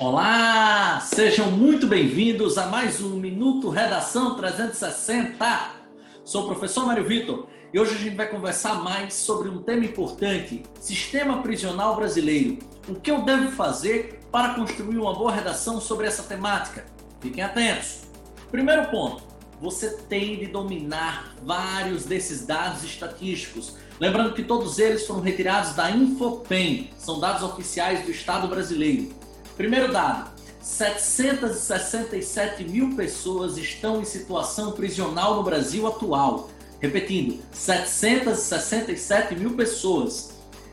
Olá, sejam muito bem-vindos a mais um Minuto Redação 360. Sou o professor Mário Vitor e hoje a gente vai conversar mais sobre um tema importante: sistema prisional brasileiro. O que eu devo fazer para construir uma boa redação sobre essa temática? Fiquem atentos. Primeiro ponto: você tem de dominar vários desses dados estatísticos. Lembrando que todos eles foram retirados da Infopen, são dados oficiais do Estado brasileiro. Primeiro dado: 767 mil pessoas estão em situação prisional no Brasil atual. Repetindo, 767 mil pessoas.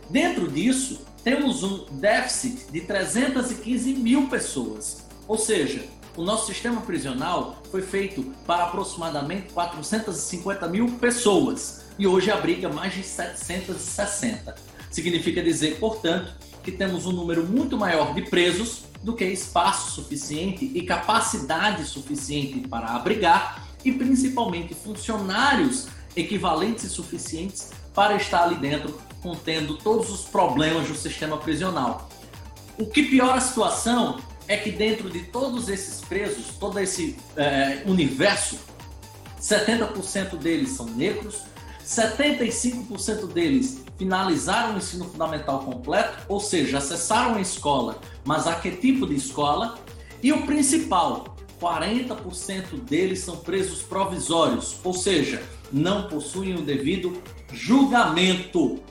Dentro disso, temos um déficit de 315 mil pessoas. Ou seja, o nosso sistema prisional foi feito para aproximadamente 450 mil pessoas e hoje abriga mais de 760. Significa dizer, portanto, que temos um número muito maior de presos do que espaço suficiente e capacidade suficiente para abrigar e principalmente funcionários equivalentes e suficientes para estar ali dentro contendo todos os problemas do sistema prisional. O que piora a situação é que dentro de todos esses presos, todo esse é, universo, 70% deles são negros, 75% deles finalizaram o ensino fundamental completo, ou seja, acessaram a escola, mas a que tipo de escola? E o principal, 40% deles são presos provisórios, ou seja, não possuem o devido julgamento.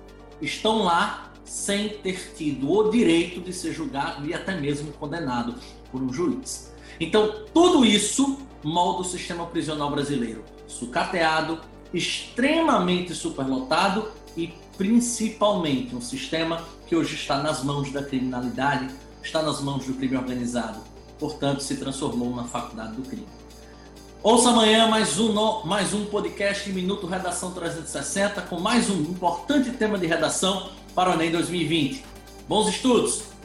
Estão lá sem ter tido o direito de ser julgado e até mesmo condenado por um juiz. Então, tudo isso molda o sistema prisional brasileiro. Sucateado, extremamente superlotado e principalmente um sistema que hoje está nas mãos da criminalidade, está nas mãos do crime organizado. Portanto, se transformou na faculdade do crime. Ouça amanhã mais um, mais um podcast Minuto Redação 360 com mais um importante tema de redação para o Enem 2020. Bons estudos!